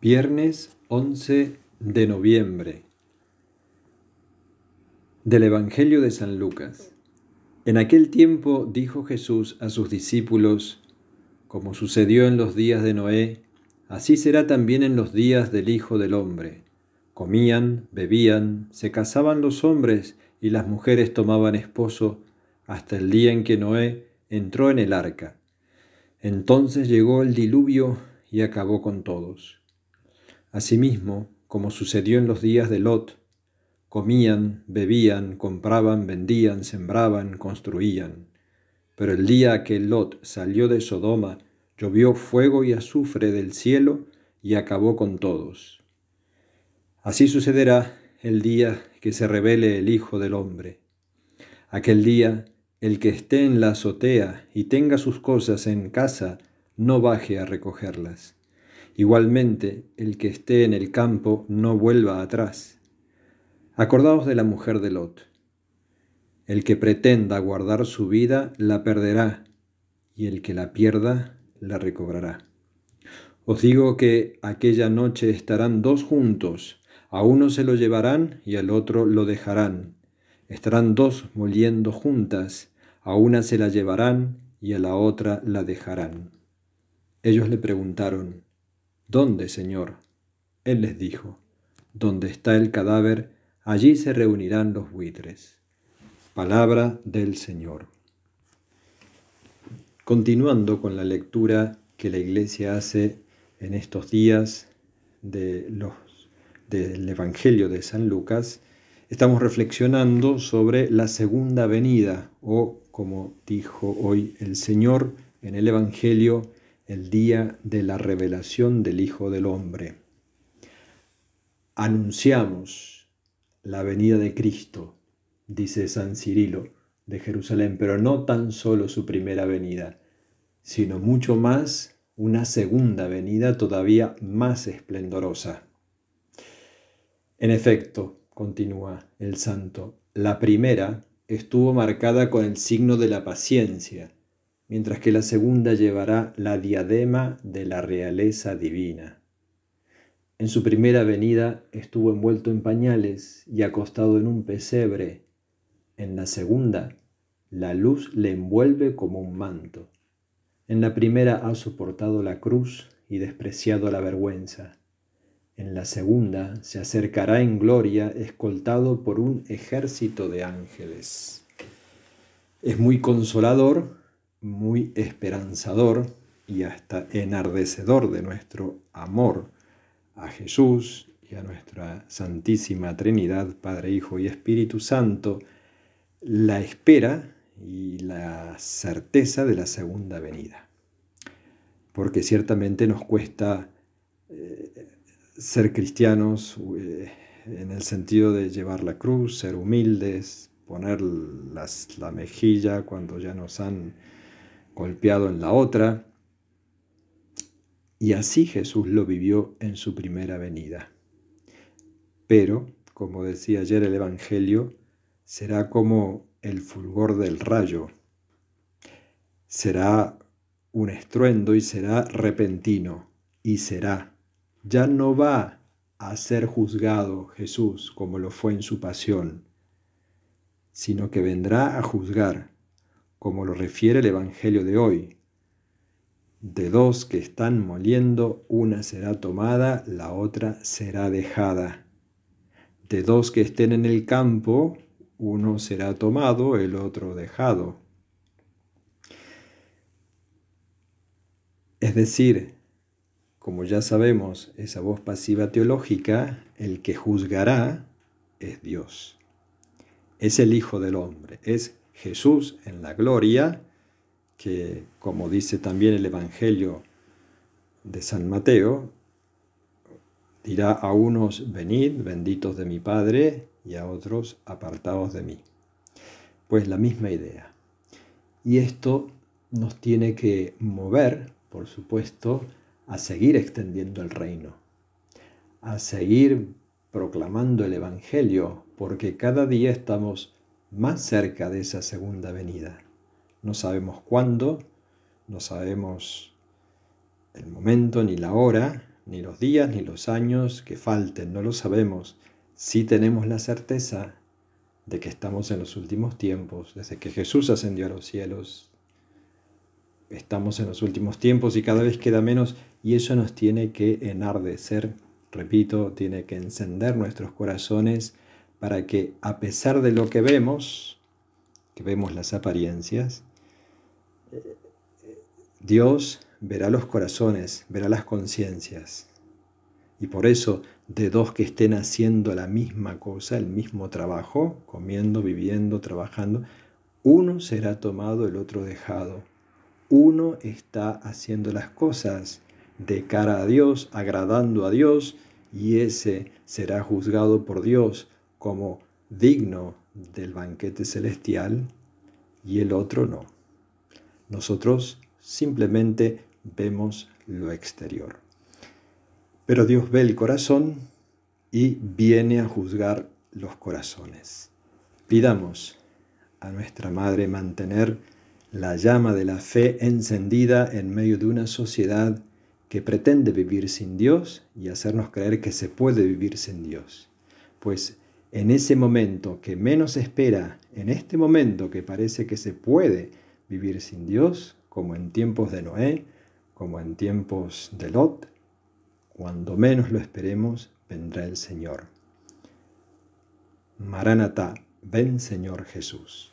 Viernes 11 de noviembre del Evangelio de San Lucas. En aquel tiempo dijo Jesús a sus discípulos, como sucedió en los días de Noé, así será también en los días del Hijo del Hombre. Comían, bebían, se casaban los hombres y las mujeres tomaban esposo hasta el día en que Noé entró en el arca. Entonces llegó el diluvio y acabó con todos. Asimismo, como sucedió en los días de Lot, comían, bebían, compraban, vendían, sembraban, construían. Pero el día que Lot salió de Sodoma, llovió fuego y azufre del cielo y acabó con todos. Así sucederá el día que se revele el Hijo del Hombre. Aquel día, el que esté en la azotea y tenga sus cosas en casa, no baje a recogerlas Igualmente, el que esté en el campo no vuelva atrás. Acordaos de la mujer de Lot. El que pretenda guardar su vida la perderá, y el que la pierda la recobrará. Os digo que aquella noche estarán dos juntos, a uno se lo llevarán y al otro lo dejarán. Estarán dos moliendo juntas, a una se la llevarán y a la otra la dejarán. Ellos le preguntaron, ¿Dónde, Señor? Él les dijo, Donde está el cadáver, allí se reunirán los buitres. Palabra del Señor. Continuando con la lectura que la Iglesia hace en estos días de los, del Evangelio de San Lucas, estamos reflexionando sobre la segunda venida o, como dijo hoy el Señor en el Evangelio, el día de la revelación del Hijo del Hombre. Anunciamos la venida de Cristo, dice San Cirilo de Jerusalén, pero no tan solo su primera venida, sino mucho más una segunda venida todavía más esplendorosa. En efecto, continúa el santo, la primera estuvo marcada con el signo de la paciencia, mientras que la segunda llevará la diadema de la realeza divina. En su primera venida estuvo envuelto en pañales y acostado en un pesebre. En la segunda, la luz le envuelve como un manto. En la primera ha soportado la cruz y despreciado la vergüenza. En la segunda se acercará en gloria escoltado por un ejército de ángeles. Es muy consolador muy esperanzador y hasta enardecedor de nuestro amor a Jesús y a nuestra Santísima Trinidad, Padre, Hijo y Espíritu Santo, la espera y la certeza de la segunda venida. Porque ciertamente nos cuesta eh, ser cristianos eh, en el sentido de llevar la cruz, ser humildes, poner la mejilla cuando ya nos han golpeado en la otra. Y así Jesús lo vivió en su primera venida. Pero, como decía ayer el Evangelio, será como el fulgor del rayo. Será un estruendo y será repentino. Y será. Ya no va a ser juzgado Jesús como lo fue en su pasión, sino que vendrá a juzgar como lo refiere el Evangelio de hoy. De dos que están moliendo, una será tomada, la otra será dejada. De dos que estén en el campo, uno será tomado, el otro dejado. Es decir, como ya sabemos, esa voz pasiva teológica, el que juzgará es Dios. Es el Hijo del Hombre, es Jesús en la gloria, que como dice también el Evangelio de San Mateo, dirá a unos, venid, benditos de mi Padre, y a otros, apartados de mí. Pues la misma idea. Y esto nos tiene que mover, por supuesto, a seguir extendiendo el reino, a seguir proclamando el Evangelio, porque cada día estamos más cerca de esa segunda venida. No sabemos cuándo, no sabemos el momento ni la hora, ni los días ni los años que falten, no lo sabemos. Sí tenemos la certeza de que estamos en los últimos tiempos, desde que Jesús ascendió a los cielos. Estamos en los últimos tiempos y cada vez queda menos y eso nos tiene que enardecer, repito, tiene que encender nuestros corazones para que a pesar de lo que vemos, que vemos las apariencias, Dios verá los corazones, verá las conciencias. Y por eso, de dos que estén haciendo la misma cosa, el mismo trabajo, comiendo, viviendo, trabajando, uno será tomado, el otro dejado. Uno está haciendo las cosas de cara a Dios, agradando a Dios, y ese será juzgado por Dios como digno del banquete celestial, y el otro no. Nosotros simplemente vemos lo exterior. Pero Dios ve el corazón y viene a juzgar los corazones. Pidamos a nuestra Madre mantener la llama de la fe encendida en medio de una sociedad que pretende vivir sin Dios y hacernos creer que se puede vivir sin Dios. Pues en ese momento que menos espera, en este momento que parece que se puede vivir sin Dios, como en tiempos de Noé, como en tiempos de Lot, cuando menos lo esperemos, vendrá el Señor. Maranatá, ven Señor Jesús.